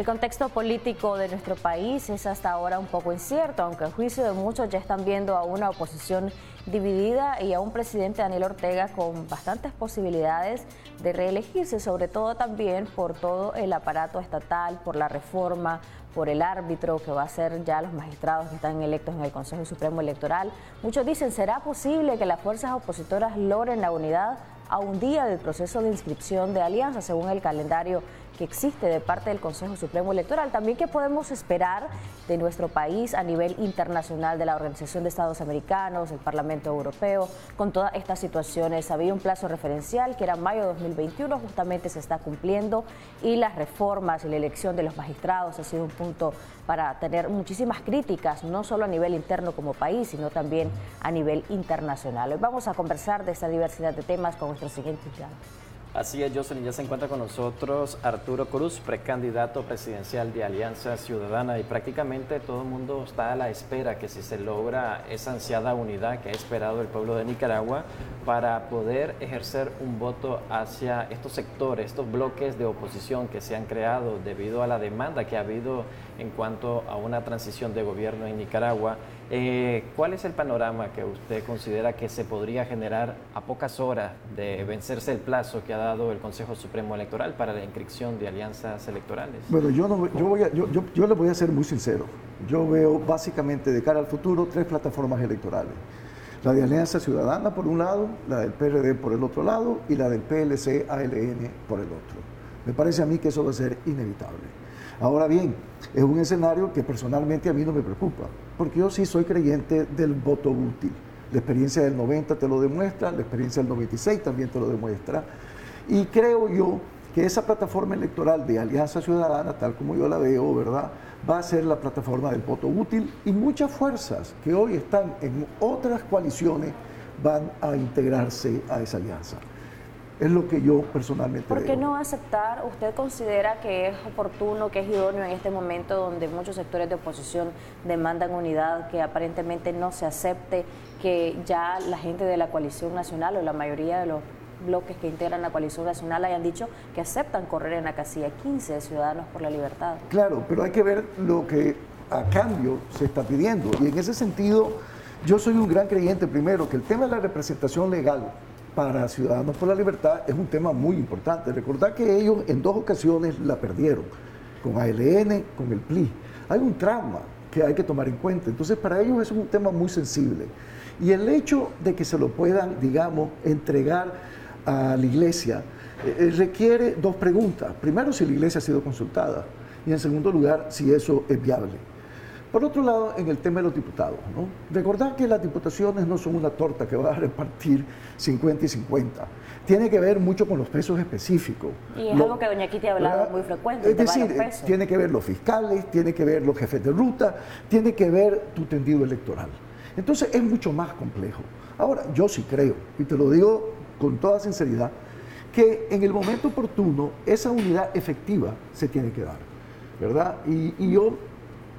El contexto político de nuestro país es hasta ahora un poco incierto, aunque a juicio de muchos ya están viendo a una oposición dividida y a un presidente Daniel Ortega con bastantes posibilidades de reelegirse, sobre todo también por todo el aparato estatal, por la reforma, por el árbitro que va a ser ya los magistrados que están electos en el Consejo Supremo Electoral. Muchos dicen, ¿será posible que las fuerzas opositoras logren la unidad a un día del proceso de inscripción de alianza según el calendario que existe de parte del Consejo Supremo Electoral. También que podemos esperar de nuestro país a nivel internacional de la Organización de Estados Americanos, el Parlamento Europeo, con todas estas situaciones. Había un plazo referencial que era mayo de 2021, justamente se está cumpliendo y las reformas y la elección de los magistrados ha sido un punto para tener muchísimas críticas, no solo a nivel interno como país, sino también a nivel internacional. Hoy vamos a conversar de esta diversidad de temas con nuestro siguiente invitado. Así es, Jocelyn, ya se encuentra con nosotros Arturo Cruz, precandidato presidencial de Alianza Ciudadana y prácticamente todo el mundo está a la espera que si se logra esa ansiada unidad que ha esperado el pueblo de Nicaragua para poder ejercer un voto hacia estos sectores, estos bloques de oposición que se han creado debido a la demanda que ha habido en cuanto a una transición de gobierno en Nicaragua. Eh, ¿Cuál es el panorama que usted considera que se podría generar a pocas horas de vencerse el plazo que ha dado el Consejo Supremo Electoral para la inscripción de alianzas electorales? Bueno, yo, no, yo, voy yo, yo, le voy a ser muy sincero. Yo veo básicamente de cara al futuro tres plataformas electorales. La de Alianza Ciudadana por un lado, la del PRD por el otro lado y la del PLC-ALN por el otro. Me parece a mí que eso va a ser inevitable. Ahora bien, es un escenario que personalmente a mí no me preocupa, porque yo sí soy creyente del voto útil. La experiencia del 90 te lo demuestra, la experiencia del 96 también te lo demuestra. Y creo yo que esa plataforma electoral de Alianza Ciudadana, tal como yo la veo, ¿verdad? Va a ser la plataforma del voto útil y muchas fuerzas que hoy están en otras coaliciones van a integrarse a esa alianza. Es lo que yo personalmente ¿Por qué no aceptar? ¿Usted considera que es oportuno, que es idóneo en este momento donde muchos sectores de oposición demandan unidad, que aparentemente no se acepte, que ya la gente de la coalición nacional o la mayoría de los bloques que integran la coalición nacional hayan dicho que aceptan correr en la casilla 15 de Ciudadanos por la Libertad? Claro, pero hay que ver lo que a cambio se está pidiendo. Y en ese sentido, yo soy un gran creyente, primero, que el tema de la representación legal para Ciudadanos por la Libertad es un tema muy importante. Recordar que ellos en dos ocasiones la perdieron, con ALN, con el PLI. Hay un trauma que hay que tomar en cuenta. Entonces, para ellos es un tema muy sensible. Y el hecho de que se lo puedan, digamos, entregar a la iglesia eh, eh, requiere dos preguntas. Primero, si la iglesia ha sido consultada. Y en segundo lugar, si eso es viable. Por otro lado, en el tema de los diputados, ¿no? recordar que las diputaciones no son una torta que va a repartir 50 y 50. Tiene que ver mucho con los pesos específicos. Y es algo que doña Kitty ha hablado muy frecuente. Es decir, tiene que ver los fiscales, tiene que ver los jefes de ruta, tiene que ver tu tendido electoral. Entonces es mucho más complejo. Ahora, yo sí creo, y te lo digo con toda sinceridad, que en el momento oportuno esa unidad efectiva se tiene que dar, ¿verdad? Y, y yo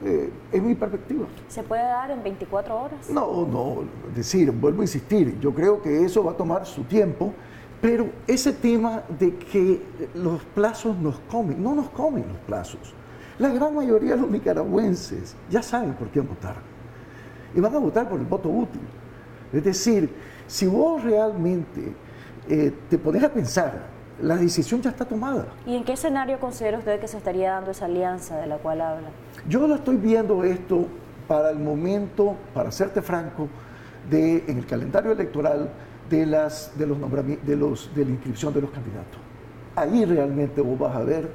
eh, es mi perspectiva. ¿Se puede dar en 24 horas? No, no, es decir, vuelvo a insistir, yo creo que eso va a tomar su tiempo, pero ese tema de que los plazos nos comen, no nos comen los plazos. La gran mayoría de los nicaragüenses ya saben por quién votar y van a votar por el voto útil. Es decir, si vos realmente eh, te pones a pensar, la decisión ya está tomada. ¿Y en qué escenario considera usted que se estaría dando esa alianza de la cual habla? Yo lo estoy viendo esto para el momento, para serte franco, de, en el calendario electoral de, las, de, los de, los, de la inscripción de los candidatos. Ahí realmente vos vas a ver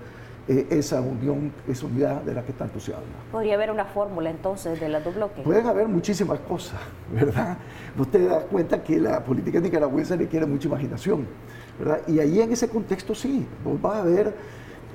eh, esa unión, esa unidad de la que tanto se habla. ¿Podría haber una fórmula entonces de las dos bloques? Pueden haber muchísimas cosas, ¿verdad? Usted te da cuenta que la política nicaragüense requiere mucha imaginación, ¿verdad? Y ahí en ese contexto sí, vos vas a ver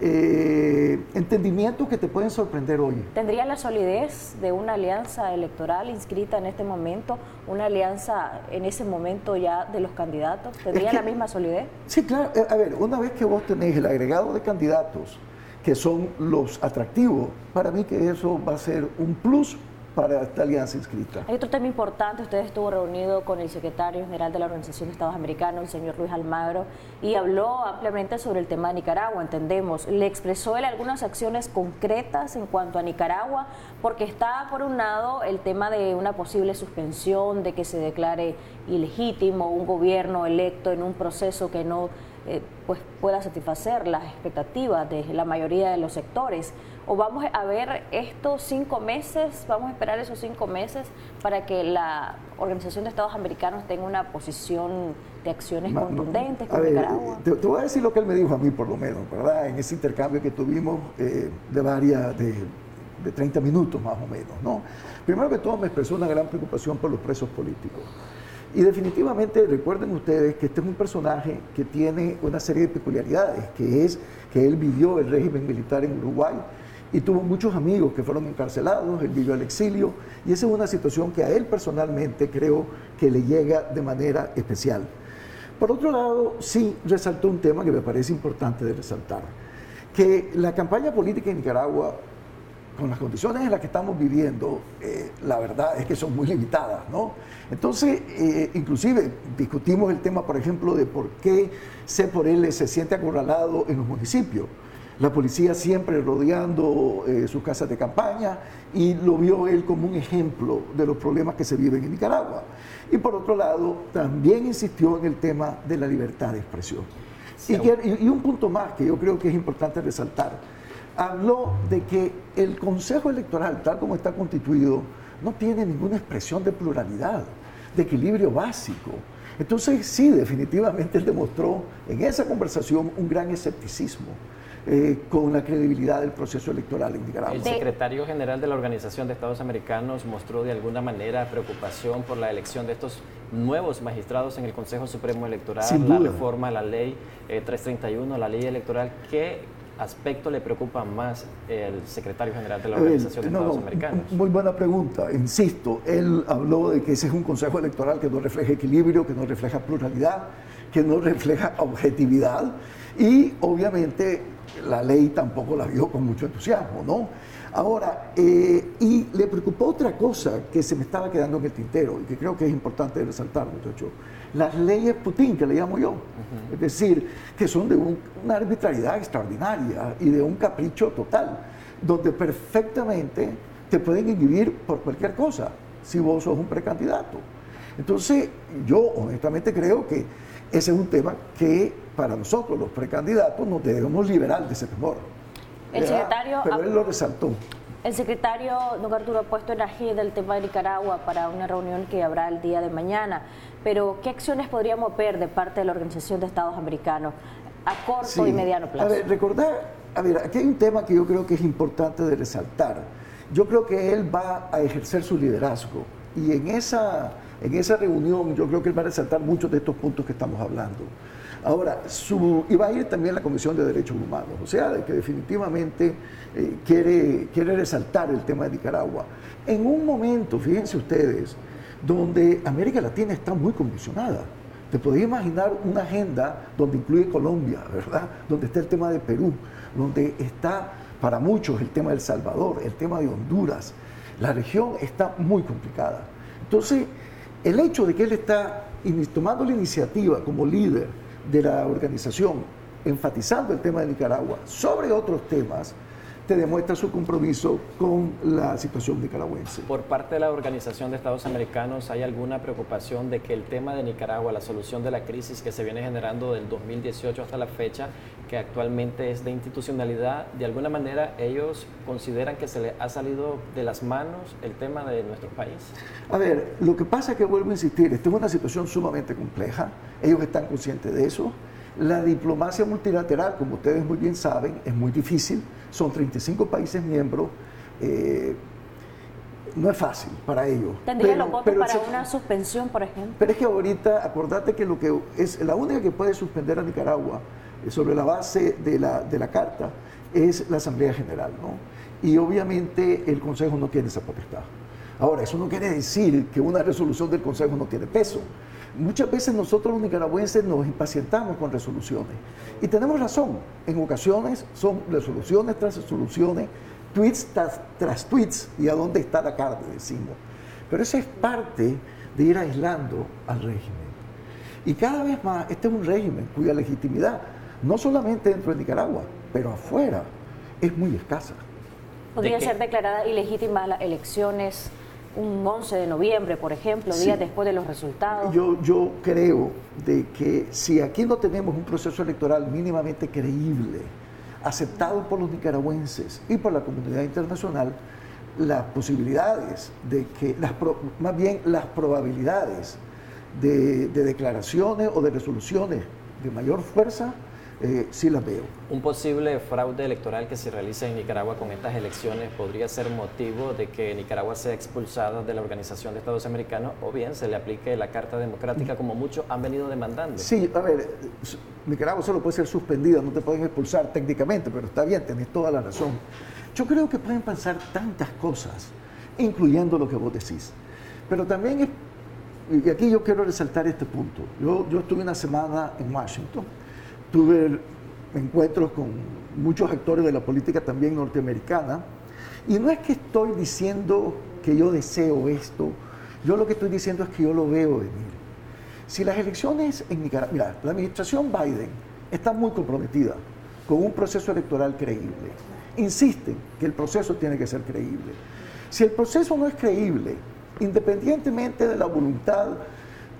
eh, entendimientos que te pueden sorprender hoy. ¿Tendría la solidez de una alianza electoral inscrita en este momento, una alianza en ese momento ya de los candidatos? ¿Tendría la misma solidez? Sí, claro. Eh, a ver, una vez que vos tenés el agregado de candidatos, que son los atractivos, para mí que eso va a ser un plus para esta alianza inscrita. Hay otro tema importante, usted estuvo reunido con el secretario general de la Organización de Estados Americanos, el señor Luis Almagro, y habló ampliamente sobre el tema de Nicaragua, entendemos. Le expresó él algunas acciones concretas en cuanto a Nicaragua, porque está por un lado el tema de una posible suspensión, de que se declare ilegítimo un gobierno electo en un proceso que no eh, pues pueda satisfacer las expectativas de la mayoría de los sectores o vamos a ver estos cinco meses, vamos a esperar esos cinco meses para que la Organización de Estados Americanos tenga una posición de acciones contundentes con Nicaragua? Te, voy a decir lo que él me dijo a mí, por lo menos, ¿verdad? En ese intercambio que tuvimos eh, de varias, de, de 30 minutos más o menos, ¿no? Primero que todo me expresó una gran preocupación por los presos políticos. Y definitivamente recuerden ustedes que este es un personaje que tiene una serie de peculiaridades, que es que él vivió el régimen militar en Uruguay, y tuvo muchos amigos que fueron encarcelados, él vivió al exilio y esa es una situación que a él personalmente creo que le llega de manera especial. Por otro lado, sí resaltó un tema que me parece importante de resaltar, que la campaña política en Nicaragua, con las condiciones en las que estamos viviendo, eh, la verdad es que son muy limitadas, ¿no? Entonces, eh, inclusive discutimos el tema, por ejemplo, de por qué C por L se siente acorralado en los municipios la policía siempre rodeando eh, sus casas de campaña y lo vio él como un ejemplo de los problemas que se viven en Nicaragua. Y por otro lado, también insistió en el tema de la libertad de expresión. y, un punto más que yo creo que es importante resaltar, habló de que el Consejo Electoral, tal como está constituido, no tiene ninguna expresión de pluralidad, de equilibrio básico. Entonces, sí, definitivamente él demostró en esa conversación un gran escepticismo. Eh, con la credibilidad del proceso electoral en Nicaragua. El secretario general de la Organización de Estados Americanos mostró de alguna manera preocupación por la elección de estos nuevos magistrados en el Consejo Supremo Electoral, la reforma a la ley 331, eh, la ley electoral. ¿Qué aspecto le preocupa más el secretario general de la Organización de Estados Americanos? Muy buena pregunta. Insisto, él habló de que ese es un consejo electoral que no refleja equilibrio, que no refleja pluralidad, que no refleja objetividad y obviamente la ley tampoco la vio con mucho entusiasmo, ¿no? Ahora, eh, y le preocupó otra cosa que se me estaba quedando en el tintero y que creo que es importante resaltar, muchachos. Las leyes Putin, que le llamo yo, es decir, que son de una arbitrariedad extraordinaria y de un capricho total, donde perfectamente te pueden inhibir por cualquier cosa si vos sos un precandidato. Entonces, yo honestamente creo que ese es un tema que para nosotros, los precandidatos, nos debemos liberar de ese temor. El secretario, Pero él lo resaltó. El secretario, don Arturo, ha puesto en agenda el tema de Nicaragua para una reunión que habrá el día de mañana. Pero, ¿qué acciones podríamos ver de parte de la Organización de Estados Americanos a corto y mediano plazo? A ver, recordar, a ver, aquí hay un tema que yo creo que es importante de resaltar. Yo creo que él va a ejercer su liderazgo y en esa en esa reunión yo creo que él va a resaltar muchos de estos puntos que estamos hablando. Ahora, su, y va a ir también la Comisión de Derechos Humanos, o sea, que definitivamente eh, quiere, quiere resaltar el tema de Nicaragua. En un momento, fíjense ustedes, donde América Latina está muy convulsionada. Te podés imaginar una agenda donde incluye Colombia, ¿verdad? Donde está el tema de Perú, donde está para muchos el tema de El Salvador, el tema de Honduras. La región está muy complicada. Entonces, el hecho de que él está tomando la iniciativa como líder de la organización, enfatizando el tema de Nicaragua sobre otros temas, te demuestra su compromiso con la situación nicaragüense. Por parte de la Organización de Estados Americanos, ¿hay alguna preocupación de que el tema de Nicaragua, la solución de la crisis que se viene generando del 2018 hasta la fecha, que actualmente es de institucionalidad, de alguna manera ellos consideran que se le ha salido de las manos el tema de nuestro país? A ver, lo que pasa es que vuelvo a insistir, esta es una situación sumamente compleja, ellos están conscientes de eso. La diplomacia multilateral, como ustedes muy bien saben, es muy difícil, son 35 países miembros. Eh, no es fácil para ellos. ¿Tendría los votos para una suspensión, por ejemplo? Pero es que ahorita, acordate que lo que es la única que puede suspender a Nicaragua sobre la base de la, de la carta es la Asamblea General, ¿no? Y obviamente el Consejo no tiene esa potestad. Ahora, eso no quiere decir que una resolución del Consejo no tiene peso. Muchas veces nosotros los nicaragüenses nos impacientamos con resoluciones. Y tenemos razón, en ocasiones son resoluciones tras resoluciones tweets tras, tweets y a dónde está la carne, decimos. Pero eso es parte de ir aislando al régimen. Y cada vez más, este es un régimen cuya legitimidad, no solamente dentro de Nicaragua, pero afuera, es muy escasa. ¿Podría ser declarada ilegítima las elecciones un 11 de noviembre, por ejemplo, días después de los resultados? Yo, yo creo de que si aquí no tenemos un proceso electoral mínimamente creíble, aceptado por los nicaragüenses y por la comunidad internacional, las posibilidades de que, las más bien las probabilidades de, de declaraciones o de resoluciones de mayor fuerza eh, sí las veo. Un posible fraude electoral que se realice en Nicaragua con estas elecciones podría ser motivo de que Nicaragua sea expulsada de la Organización de Estados Americanos o bien se le aplique la Carta Democrática como muchos han venido demandando. Sí, a ver, Nicaragua solo puede ser suspendida, no te pueden expulsar técnicamente, pero está bien, tenés toda la razón. Yo creo que pueden pasar tantas cosas, incluyendo lo que vos decís. Pero también es, y aquí yo quiero resaltar este punto. Yo, yo estuve una semana en Washington tuve encuentros con muchos actores de la política también norteamericana, y no es que estoy diciendo que yo deseo esto, yo lo que estoy diciendo es que yo lo veo venir. Si las elecciones en Nicaragua, mira, la administración Biden está muy comprometida con un proceso electoral creíble. Insisten que el proceso tiene que ser creíble. Si el proceso no es creíble, independientemente de la voluntad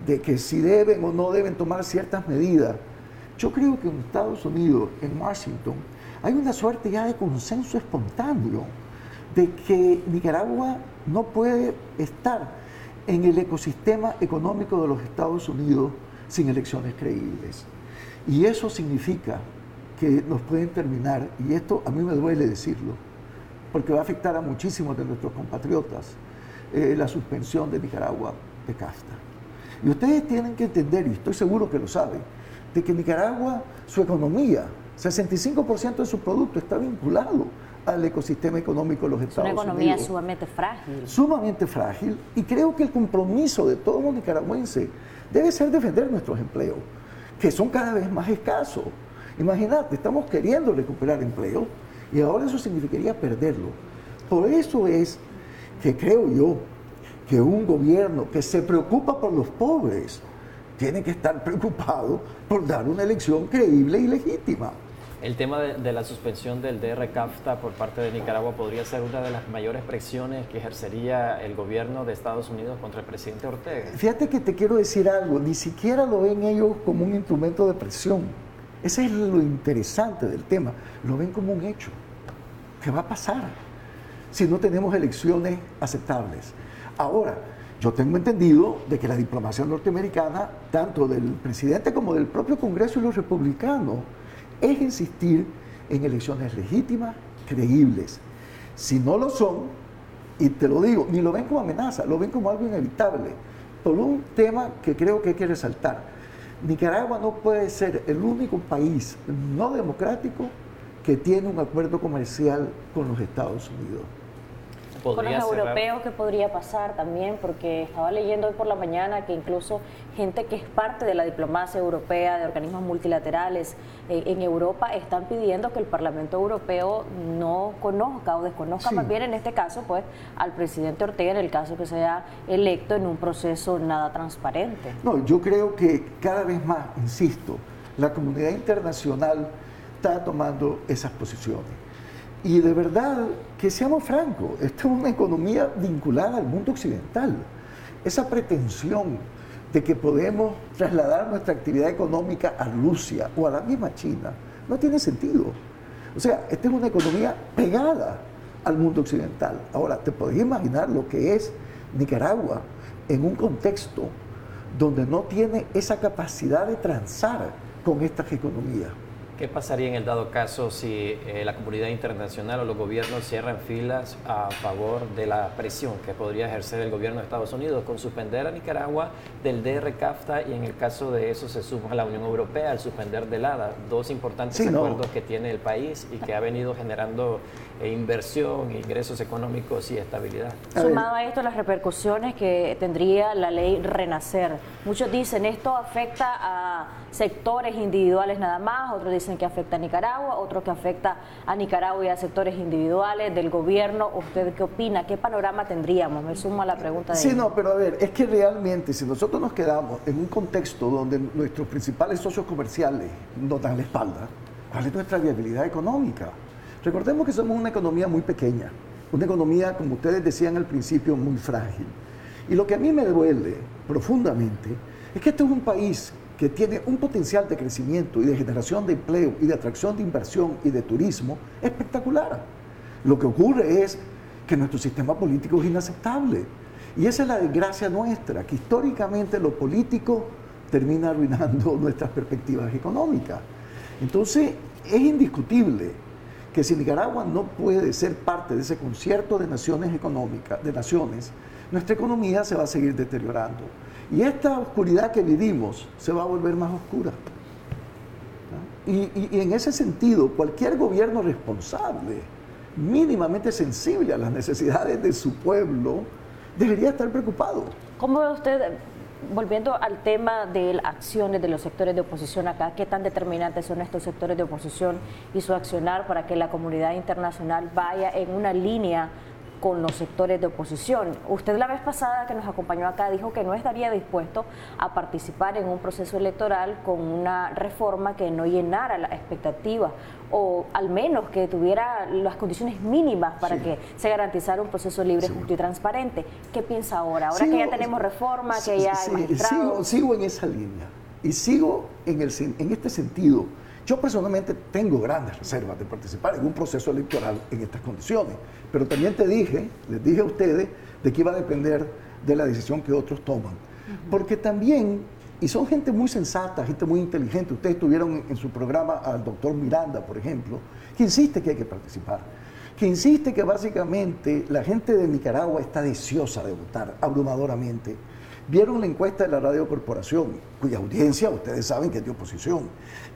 de que si deben o no deben tomar ciertas medidas, yo creo que en Estados Unidos, en Washington, hay una suerte ya de consenso espontáneo de que Nicaragua no puede estar en el ecosistema económico de los Estados Unidos sin elecciones creíbles. Y eso significa que nos pueden terminar, y esto a mí me duele decirlo, porque va a afectar a muchísimos de nuestros compatriotas, eh, la suspensión de Nicaragua de casta. Y ustedes tienen que entender, y estoy seguro que lo saben, de que Nicaragua, su economía, 65% de su producto está vinculado al ecosistema económico de los Estados Unidos. Una economía sumamente frágil. Sumamente frágil. Y creo que el compromiso de todos los nicaragüenses debe ser defender nuestros empleos, que son cada vez más escasos. Imagínate, estamos queriendo recuperar empleo y ahora eso significaría perderlo. Por eso es que creo yo que un gobierno que se preocupa por los pobres, tiene que estar preocupado por dar una elección creíble y legítima. El tema de, la suspensión del DR CAFTA por parte de Nicaragua podría ser una de las mayores presiones que ejercería el gobierno de Estados Unidos contra el presidente Ortega. Fíjate que te quiero decir algo, ni siquiera lo ven ellos como un instrumento de presión. Ese es lo interesante del tema, lo ven como un hecho. ¿Qué va a pasar si no tenemos elecciones aceptables? Ahora, yo tengo entendido de que la diplomacia norteamericana, tanto del presidente como del propio Congreso y los republicanos, es insistir en elecciones legítimas, creíbles. Si no lo son, y te lo digo, ni lo ven como amenaza, lo ven como algo inevitable, por un tema que creo que hay que resaltar. Nicaragua no puede ser el único país no democrático que tiene un acuerdo comercial con los Estados Unidos con los europeos, ¿qué podría pasar también? Porque estaba leyendo hoy por la mañana que incluso gente que es parte de la diplomacia europea, de organismos multilaterales eh, en Europa, están pidiendo que el Parlamento Europeo no conozca o desconozca más bien en este caso pues al presidente Ortega en el caso que sea electo en un proceso nada transparente. No, yo creo que cada vez más, insisto, la comunidad internacional está tomando esas posiciones. Y de verdad, que seamos francos, esta es una economía vinculada al mundo occidental. Esa pretensión de que podemos trasladar nuestra actividad económica a Rusia o a la misma China no tiene sentido. O sea, esta es una economía pegada al mundo occidental. Ahora, te podés imaginar lo que es Nicaragua en un contexto donde no tiene esa capacidad de transar con estas economías. ¿Qué pasaría en el dado caso si eh, la comunidad internacional o los gobiernos cierran filas a favor de la presión que podría ejercer el gobierno de Estados Unidos con suspender a Nicaragua del DR-CAFTA y en el caso de eso se suma a la Unión Europea al suspender del ADA, dos importantes acuerdos que tiene el país y que ha venido generando eh, inversión, ingresos económicos y estabilidad? Sumado a esto las repercusiones que tendría la ley Renacer. Muchos dicen esto afecta a sectores individuales nada más, otros dicen dicen que afecta a Nicaragua, otros que afecta a Nicaragua y a sectores individuales del gobierno. ¿Usted qué opina? ¿Qué panorama tendríamos? Me sumo a la pregunta de... Sí, no, pero a ver, es que realmente si nosotros nos quedamos en un contexto donde nuestros principales socios comerciales nos dan la espalda, ¿cuál es nuestra viabilidad económica? Recordemos que somos una economía muy pequeña, una economía, como ustedes decían al principio, muy frágil. Y lo que a mí me duele profundamente es que este es un país que tiene un potencial de crecimiento y de generación de empleo y de atracción de inversión y de turismo espectacular. Lo que ocurre es que nuestro sistema político es inaceptable. Y esa es la desgracia nuestra, que históricamente lo político termina arruinando nuestras perspectivas económicas. Entonces, es indiscutible que si Nicaragua no puede ser parte de ese concierto de naciones económicas, de naciones, nuestra economía se va a seguir deteriorando. Y esta oscuridad que vivimos se va a volver más oscura. Y, en ese sentido, cualquier gobierno responsable, mínimamente sensible a las necesidades de su pueblo, debería estar preocupado. ¿Cómo ve usted volviendo al tema de las acciones de los sectores de oposición acá, ¿qué tan determinantes son estos sectores de oposición y su accionar para que la comunidad internacional vaya en una línea con los sectores de oposición. Usted la vez pasada que nos acompañó acá dijo que no estaría dispuesto a participar en un proceso electoral con una reforma que no llenara las expectativas o al menos que tuviera las condiciones mínimas para que se garantizara un proceso libre, justo y transparente. ¿Qué piensa ahora? Ahora que ya tenemos reforma, que ya hay sigo, sigo, en esa línea y sigo en, el, en este sentido yo personalmente tengo grandes reservas de participar en un proceso electoral en estas condiciones, pero también te dije, les dije a ustedes, de que iba a depender de la decisión que otros toman. Porque también, y son gente muy sensata, gente muy inteligente, ustedes tuvieron en su programa al doctor Miranda, por ejemplo, que insiste que hay que participar, que insiste que básicamente la gente de Nicaragua está deseosa de votar abrumadoramente vieron la encuesta de la Radio Corporación, cuya audiencia ustedes saben que es de oposición,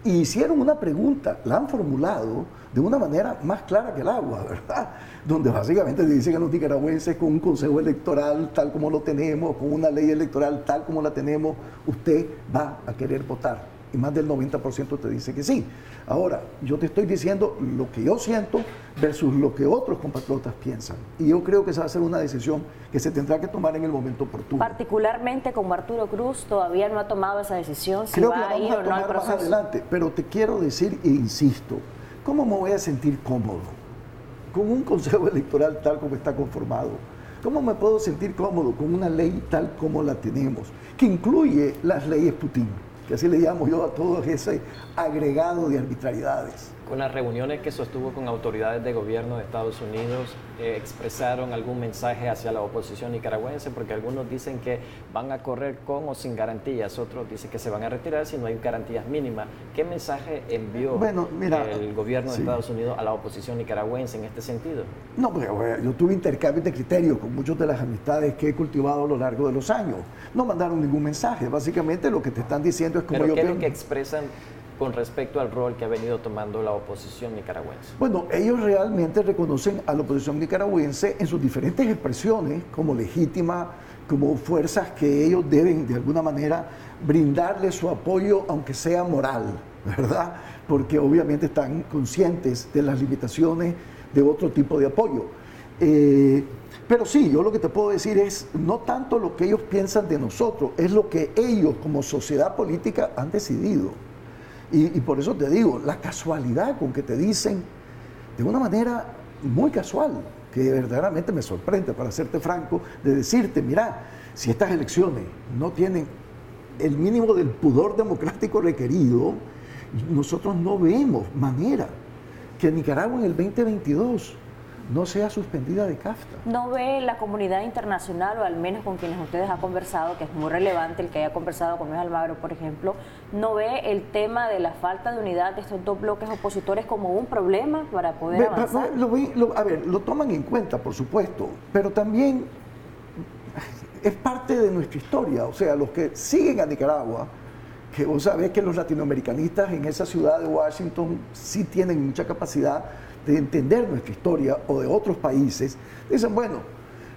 y hicieron una pregunta, la han formulado de una manera más clara que el agua, ¿verdad? Donde básicamente dicen a los nicaragüenses con un consejo electoral tal como lo tenemos, con una ley electoral tal como la tenemos, usted va a querer votar y más del 90% te dice que sí. Ahora, yo te estoy diciendo lo que yo siento versus lo que otros compatriotas piensan. Y yo creo que esa va a ser una decisión que se tendrá que tomar en el momento oportuno. Particularmente como Arturo Cruz todavía no ha tomado esa decisión si va a ir o no al proceso. Más adelante, pero te quiero decir e insisto, ¿cómo me voy a sentir cómodo con un consejo electoral tal como está conformado? ¿Cómo me puedo sentir cómodo con una ley tal como la tenemos, que incluye las leyes Putin? Que así le llamo yo a todo ese agregado de arbitrariedades. Con las reuniones que sostuvo con autoridades de gobierno de Estados Unidos, eh, expresaron algún mensaje hacia la oposición nicaragüense, porque algunos dicen que van a correr con o sin garantías, otros dicen que se van a retirar si no hay garantías mínimas. ¿Qué mensaje envió el gobierno de Estados Unidos a la oposición nicaragüense en este sentido? No, pues yo tuve intercambios de criterios con muchas de las amistades que he cultivado a lo largo de los años. No mandaron ningún mensaje, básicamente lo que te están diciendo es como ¿Pero yo ¿qué es lo que expresan con respecto al rol que ha venido tomando la oposición nicaragüense? Bueno, ellos realmente reconocen a la oposición nicaragüense en sus diferentes expresiones como legítima, como fuerzas que ellos deben de alguna manera brindarle su apoyo, aunque sea moral, ¿verdad? Porque obviamente están conscientes de las limitaciones de otro tipo de apoyo. Eh, pero sí, yo lo que te puedo decir es no tanto lo que ellos piensan de nosotros, es lo que ellos como sociedad política han decidido. Y, por eso te digo, la casualidad con que te dicen, de una manera muy casual, que verdaderamente me sorprende, para serte franco, de decirte, mira, si estas elecciones no tienen el mínimo del pudor democrático requerido, nosotros no vemos manera que Nicaragua en el 2022 no sea suspendida de CAFTA. ¿No ve la comunidad internacional, o al menos con quienes ustedes han conversado, que es muy relevante el que haya conversado con Luis Almagro, por ejemplo, no ve el tema de la falta de unidad de estos dos bloques opositores como un problema para poder avanzar? a ver, lo toman en cuenta, por supuesto, pero también es parte de nuestra historia, o sea, los que siguen a Nicaragua, que vos sabés que los latinoamericanistas en esa ciudad de Washington sí tienen mucha capacidad de entender nuestra historia o de otros países, dicen, bueno,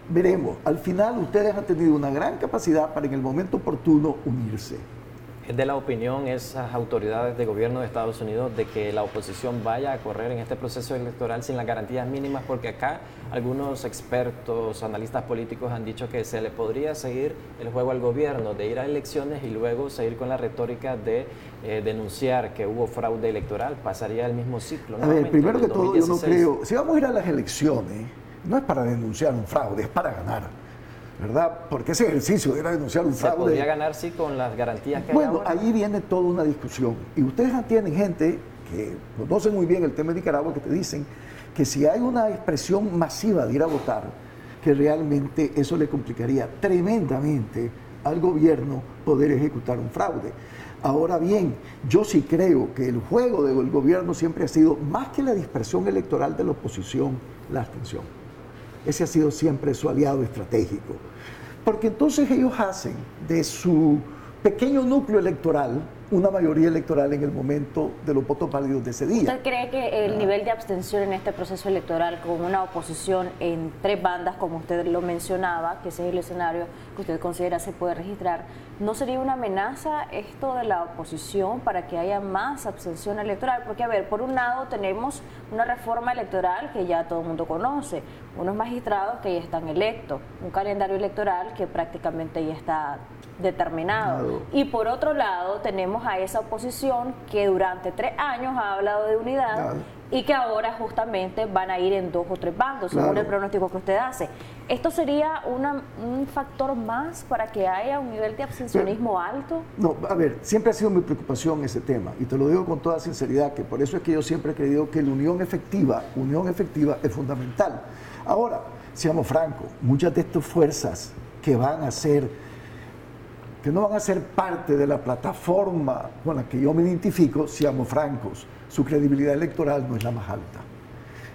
veremos, al final ustedes han tenido una gran capacidad para en el momento oportuno unirse. ¿Es de la opinión esas autoridades de gobierno de Estados Unidos de que la oposición vaya a correr en este proceso electoral sin las garantías mínimas? Porque acá algunos expertos, analistas políticos han dicho que se le podría seguir el juego al gobierno de ir a elecciones y luego seguir con la retórica de eh, denunciar que hubo fraude electoral. Pasaría el mismo ciclo. A ver, primero que todo, yo no creo, si vamos a ir a las elecciones, no es para denunciar un fraude, es para ganar. ¿Verdad? Porque ese ejercicio era denunciar un fraude. Se podría ganar, sí, con las garantías que bueno, hay ahí viene toda una discusión. Y ustedes tienen gente que conocen muy bien el tema de Nicaragua que te dicen que si hay una expresión masiva de ir a votar, que realmente eso le complicaría tremendamente al gobierno poder ejecutar un fraude. Ahora bien, yo sí creo que el juego del gobierno siempre ha sido, más que la dispersión electoral de la oposición, la abstención. Ese ha sido siempre su aliado estratégico. Porque entonces ellos hacen de su pequeño núcleo electoral una mayoría electoral en el momento de los votos válidos de ese día. ¿Usted cree que el nivel de abstención en este proceso electoral con una oposición en tres bandas, como usted lo mencionaba, que ese es el escenario que usted considera se puede registrar, no sería una amenaza esto de la oposición para que haya más abstención electoral? Porque, a ver, por un lado tenemos una reforma electoral que ya todo el mundo conoce, unos magistrados que ya están electos, un calendario electoral que prácticamente ya está determinado. Y por otro lado, tenemos a esa oposición que durante tres años ha hablado de unidad y que ahora justamente van a ir en dos o tres bandos, según el pronóstico que usted hace. ¿Esto sería un factor más para que haya un nivel de abstencionismo alto? No, a ver, siempre ha sido mi preocupación ese tema, y te lo digo con toda sinceridad, que por eso es que yo siempre he creído que la unión efectiva, unión efectiva es fundamental. Ahora, seamos francos, muchas de estas fuerzas que van a ser que no van a ser parte de la plataforma con la que yo me identifico, seamos francos, su credibilidad electoral no es la más alta.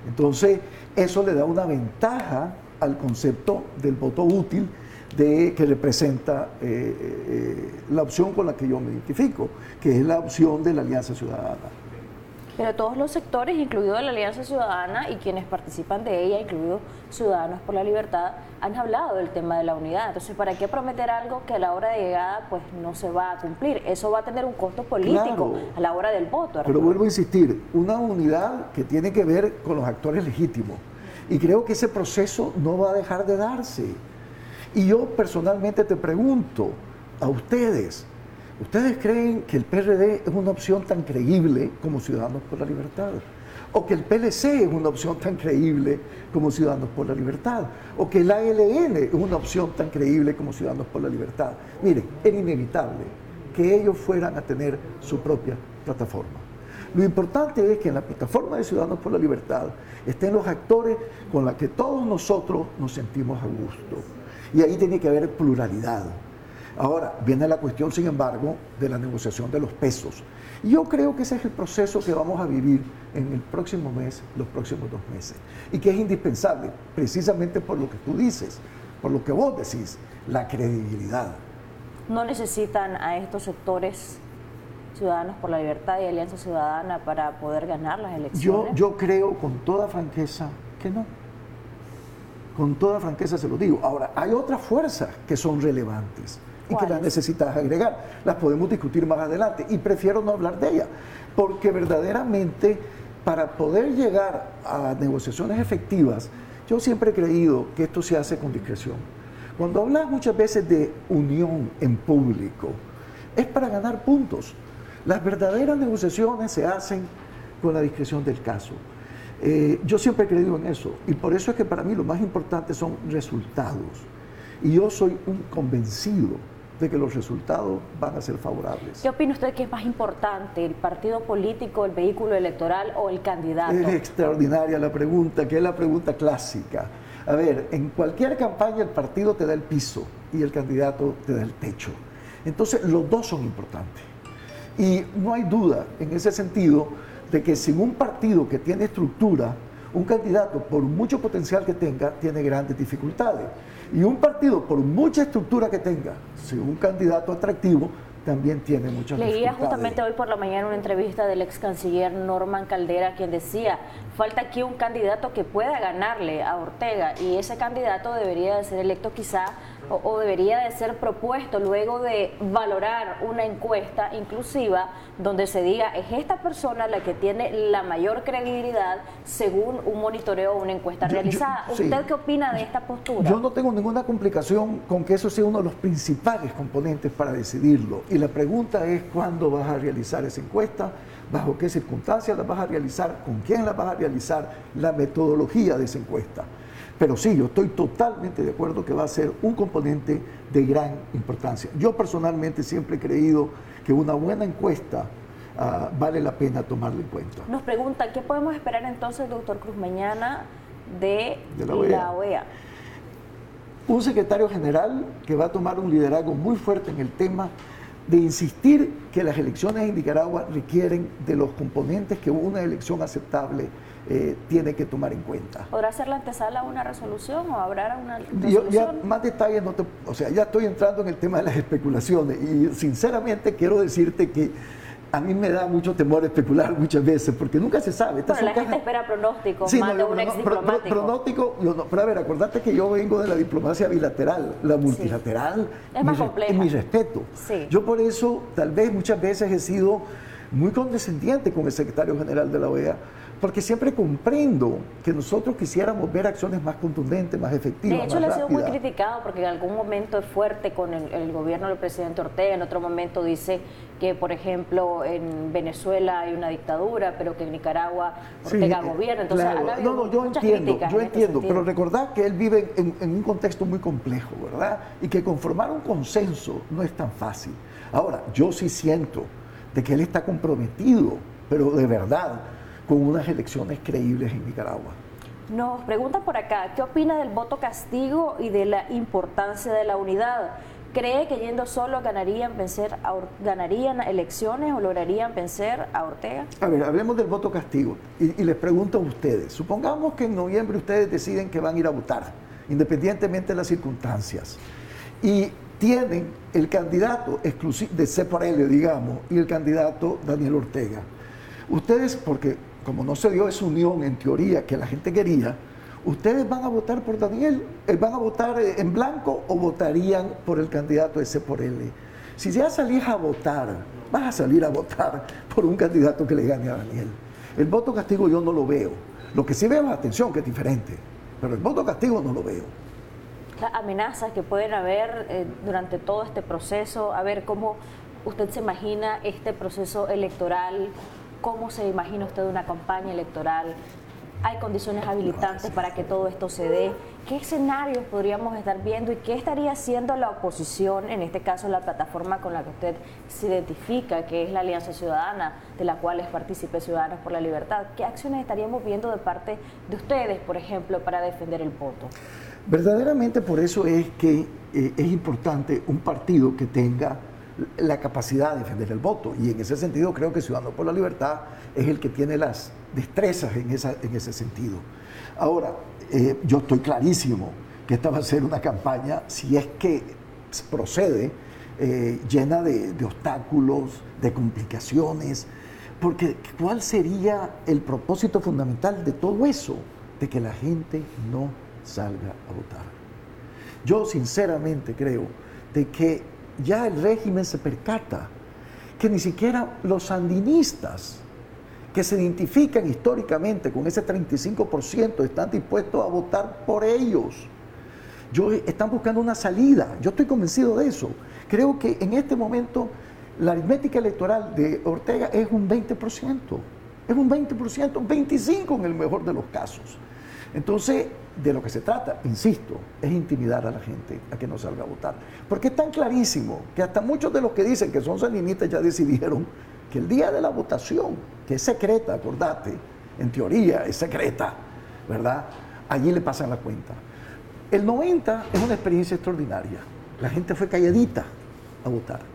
Entonces, eso le da una ventaja al concepto del voto útil de, que representa eh, eh, la opción con la que yo me identifico, que es la opción de la Alianza Ciudadana. Pero todos los sectores, incluido la Alianza Ciudadana y quienes participan de ella, incluidos Ciudadanos por la Libertad, han hablado del tema de la unidad. Entonces, ¿para qué prometer algo que a la hora de llegada pues no se va a cumplir? Eso va a tener un costo político a la hora del voto. Pero vuelvo a insistir, una unidad que tiene que ver con los actores legítimos. Y creo que ese proceso no va a dejar de darse. Y yo personalmente te pregunto a ustedes, ¿Ustedes creen que el PRD es una opción tan creíble como Ciudadanos por la Libertad? ¿O que el PLC es una opción tan creíble como Ciudadanos por la Libertad? ¿O que el ALN es una opción tan creíble como Ciudadanos por la Libertad? Miren, era inevitable que ellos fueran a tener su propia plataforma. Lo importante es que en la plataforma de Ciudadanos por la Libertad estén los actores con los que todos nosotros nos sentimos a gusto. Y ahí tiene que haber pluralidad. Ahora, viene la cuestión, sin embargo, de la negociación de los pesos. Y yo creo que ese es el proceso que vamos a vivir en el próximo mes, los próximos dos meses, y que es indispensable, precisamente por lo que tú dices, por lo que vos decís, la credibilidad. ¿No necesitan a estos sectores ciudadanos por la libertad y Alianza Ciudadana para poder ganar las elecciones? Yo, yo creo con toda franqueza que no. Con toda franqueza se lo digo. Ahora, hay otras fuerzas que son relevantes y que las necesitas agregar. Las podemos discutir más adelante y prefiero no hablar de ellas, porque verdaderamente para poder llegar a negociaciones efectivas, yo siempre he creído que esto se hace con discreción. Cuando hablas muchas veces de unión en público, es para ganar puntos. Las verdaderas negociaciones se hacen con la discreción del caso. Eh, yo siempre he creído en eso y por eso es que para mí lo más importante son resultados. Y yo soy un convencido de que los resultados van a ser favorables. ¿Qué opina usted que es más importante, el partido político, el vehículo electoral o el candidato? Es extraordinaria la pregunta, que es la pregunta clásica. A ver, en cualquier campaña el partido te da el piso y el candidato te da el techo. Entonces, los dos son importantes. Y no hay duda en ese sentido de que sin un partido que tiene estructura, un candidato, por mucho potencial que tenga, tiene grandes dificultades. Y un partido, por mucha estructura que tenga, si un candidato atractivo, también tiene muchas Leía justamente hoy por la mañana una entrevista del ex canciller Norman Caldera, quien decía, falta aquí un candidato que pueda ganarle a Ortega y ese candidato debería de ser electo quizá o, debería de ser propuesto luego de valorar una encuesta inclusiva donde se diga es esta persona la que tiene la mayor credibilidad según un monitoreo o una encuesta realizada. ¿Usted qué opina de esta postura? Yo no tengo ninguna complicación con que eso sea uno de los principales componentes para decidirlo. Y la pregunta es cuándo vas a realizar esa encuesta, bajo qué circunstancias la vas a realizar, con quién la vas a realizar, la metodología de esa encuesta. Pero sí, yo estoy totalmente de acuerdo que va a ser un componente de gran importancia. Yo personalmente siempre he creído que una buena encuesta ah, vale la pena tomarla en cuenta. Nos pregunta, ¿qué podemos esperar entonces, doctor Cruz, mañana de, la, OEA? E un secretario general que va a tomar un liderazgo muy fuerte en el tema de insistir que las elecciones en Nicaragua requieren de los componentes que una elección aceptable eh, tiene que tomar en cuenta. ¿Podrá ser la antesala una resolución o habrá una resolución? ya más detalles no te, o sea, ya estoy entrando en el tema de las especulaciones y sinceramente quiero decirte que a mí me da mucho temor especular muchas veces, porque nunca se sabe. Pero la gente espera pronóstico, más de un ex diplomático. pronóstico, pero a ver, acordate que yo vengo de la diplomacia bilateral, la multilateral. Es más compleja. mi respeto. Yo por eso, tal vez muchas veces he sido muy condescendiente con el secretario general de la OEA, porque siempre comprendo que nosotros quisiéramos ver acciones más contundentes, más efectivas. De hecho, le ha sido muy criticado porque en algún momento es fuerte con el, gobierno del presidente Ortega, en otro momento dice que, por ejemplo, en Venezuela hay una dictadura, pero que en Nicaragua Ortega gobierna. Entonces, no, no, yo entiendo, yo este entiendo, pero recordad que él vive en, en un contexto muy complejo, ¿verdad? Y que conformar un consenso no es tan fácil. Ahora, yo sí siento de que él está comprometido, pero de verdad con unas elecciones creíbles en Nicaragua. Nos pregunta por acá, ¿qué opina del voto castigo y de la importancia de la unidad? ¿Cree que yendo solo ganarían, vencer ganarían elecciones o lograrían vencer a Ortega? A ver, hablemos del voto castigo y, y les pregunto a ustedes, supongamos que en noviembre ustedes deciden que van a ir a votar, independientemente de las circunstancias, y tienen el candidato exclusivo de C por L, digamos, y el candidato Daniel Ortega. Ustedes, porque como no se dio esa unión en teoría que la gente quería, ¿ustedes van a votar por Daniel? Eh, ¿Van a votar eh, en blanco o votarían por el candidato ese por él? Si ya salís a votar, vas a salir a votar por un candidato que le gane a Daniel. El voto castigo yo no lo veo. Lo que sí veo es atención, que es diferente. Pero el voto castigo no lo veo. Las amenazas que pueden haber eh, durante todo este proceso, a ver cómo usted se imagina este proceso electoral ¿Cómo se imagina usted una campaña electoral? ¿Hay condiciones habilitantes para que todo esto se dé? ¿Qué escenarios podríamos estar viendo y qué estaría haciendo la oposición, en este caso la plataforma con la que usted se identifica, que es la Alianza Ciudadana, de la cual es partícipe Ciudadanos por la Libertad? ¿Qué acciones estaríamos viendo de parte de ustedes, por ejemplo, para defender el voto? Verdaderamente por eso es que eh, es importante un partido que tenga la capacidad de defender el voto. Y en ese sentido creo que Ciudadanos por la Libertad es el que tiene las destrezas en, esa, en ese sentido. Ahora, eh, yo estoy clarísimo que esta va a ser una campaña, si es que procede, eh, llena de, de obstáculos, de complicaciones, porque ¿cuál sería el propósito fundamental de todo eso? De que la gente no salga a votar. Yo sinceramente creo de que ya el régimen se percata que ni siquiera los sandinistas que se identifican históricamente con ese 35% están dispuestos a votar por ellos. Yo, están buscando una salida. Yo estoy convencido de eso. Creo que en este momento la aritmética electoral de Ortega es un 20%. Es un 20%, un 25% en el mejor de los casos. Entonces, de lo que se trata, insisto, es intimidar a la gente a que no salga a votar. Porque es tan clarísimo que hasta muchos de los que dicen que son saninistas ya decidieron que el día de la votación, que es secreta, acordate, en teoría es secreta, ¿verdad? Allí le pasan la cuenta. El 90 es una experiencia extraordinaria. La gente fue calladita a votar.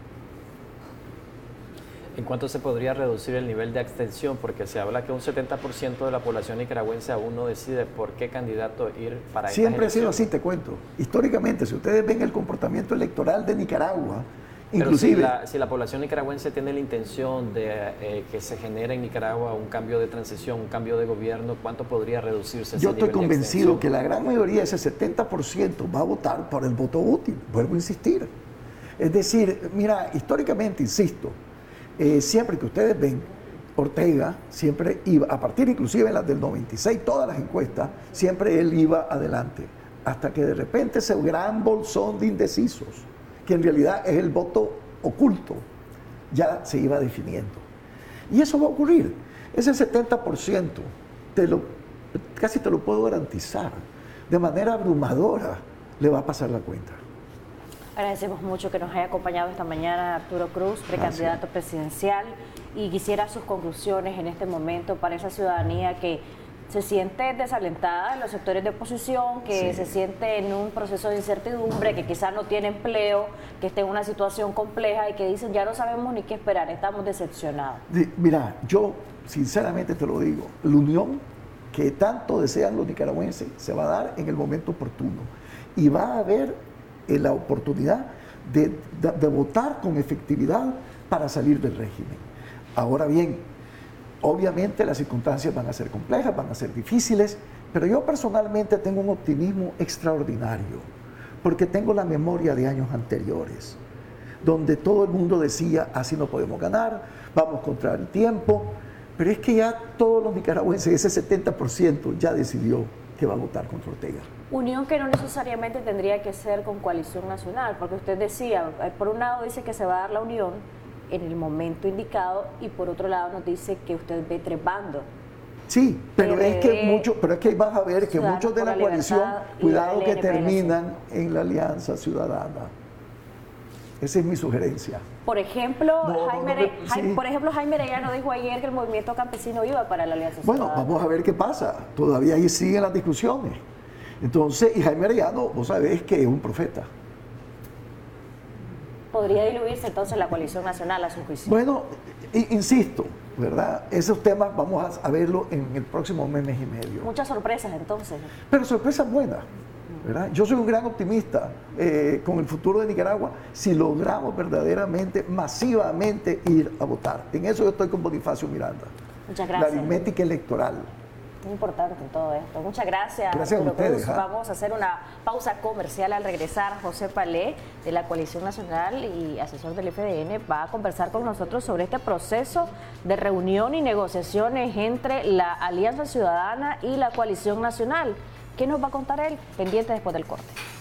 ¿En cuánto se podría reducir el nivel de abstención? Porque se habla que un 70% de la población nicaragüense aún no decide por qué candidato ir para Siempre ha sido así, te cuento. Históricamente, si ustedes ven el comportamiento electoral de Nicaragua, Inclusive, si, la, población nicaragüense tiene la intención de eh, que se genere en Nicaragua un cambio de transición, un cambio de gobierno, ¿cuánto podría reducirse? Yo estoy convencido que la gran mayoría, ese 70%, va a votar por el voto útil. Vuelvo a insistir. Es decir, mira, históricamente, insisto, eh, siempre que ustedes ven, Ortega siempre iba, a partir inclusive de las del 96, todas las encuestas, siempre él iba adelante. Hasta que de repente ese gran bolsón de indecisos que en realidad es el voto oculto, ya se iba definiendo. Y eso va a ocurrir. Ese 70%, te lo, casi te lo puedo garantizar, de manera abrumadora le va a pasar la cuenta. Agradecemos mucho que nos haya acompañado esta mañana Arturo Cruz, precandidato presidencial, y quisiera sus conclusiones en este momento para esa ciudadanía que se siente desalentada en los sectores de oposición, que se siente en un proceso de incertidumbre, que quizás no tiene empleo, que esté en una situación compleja y que dicen ya no sabemos ni qué esperar, estamos decepcionados. Mira, yo sinceramente te lo digo, la unión que tanto desean los nicaragüenses se va a dar en el momento oportuno. Y va a haber la oportunidad de, de votar con efectividad para salir del régimen. Ahora bien, Obviamente las circunstancias van a ser complejas, van a ser difíciles, pero yo personalmente tengo un optimismo extraordinario, porque tengo la memoria de años anteriores, donde todo el mundo decía, así no podemos ganar, vamos contra el tiempo, pero es que ya todos los nicaragüenses, ese 70% ya decidió que va a votar contra Ortega. Unión que no necesariamente tendría que ser con coalición nacional, porque usted decía, eh, por un lado dice que se va a dar la unión, en el momento indicado y por otro lado nos dice que usted ve trepando. Sí, pero es que mucho, pero es que vas a ver que muchos de la, coalición, cuidado que terminan en la Alianza Ciudadana. Esa es mi sugerencia. Por ejemplo, Jaime, por ejemplo, Jaime Arellano dijo ayer que el movimiento campesino iba para la Alianza Ciudadana. Bueno, vamos a ver qué pasa. Todavía ahí siguen las discusiones. Entonces, y Jaime Arellano, vos sabés que es un profeta podría diluirse entonces la coalición nacional a su juicio? Bueno, insisto, ¿verdad? Esos temas vamos a verlo en el próximo mes, mes y medio. Muchas sorpresas entonces. Pero sorpresas buenas. ¿verdad? Yo soy un gran optimista eh, con el futuro de Nicaragua si logramos verdaderamente, masivamente ir a votar. En eso yo estoy con Bonifacio Miranda. Muchas gracias. La aritmética electoral muy importante todo esto. Muchas gracias. Gracias a ustedes. ¿ah? Vamos a hacer una pausa comercial al regresar. José Palé, de la Coalición Nacional y asesor del FDN, va a conversar con nosotros sobre este proceso de reunión y negociaciones entre la Alianza Ciudadana y la Coalición Nacional. ¿Qué nos va a contar él? Pendiente después del corte.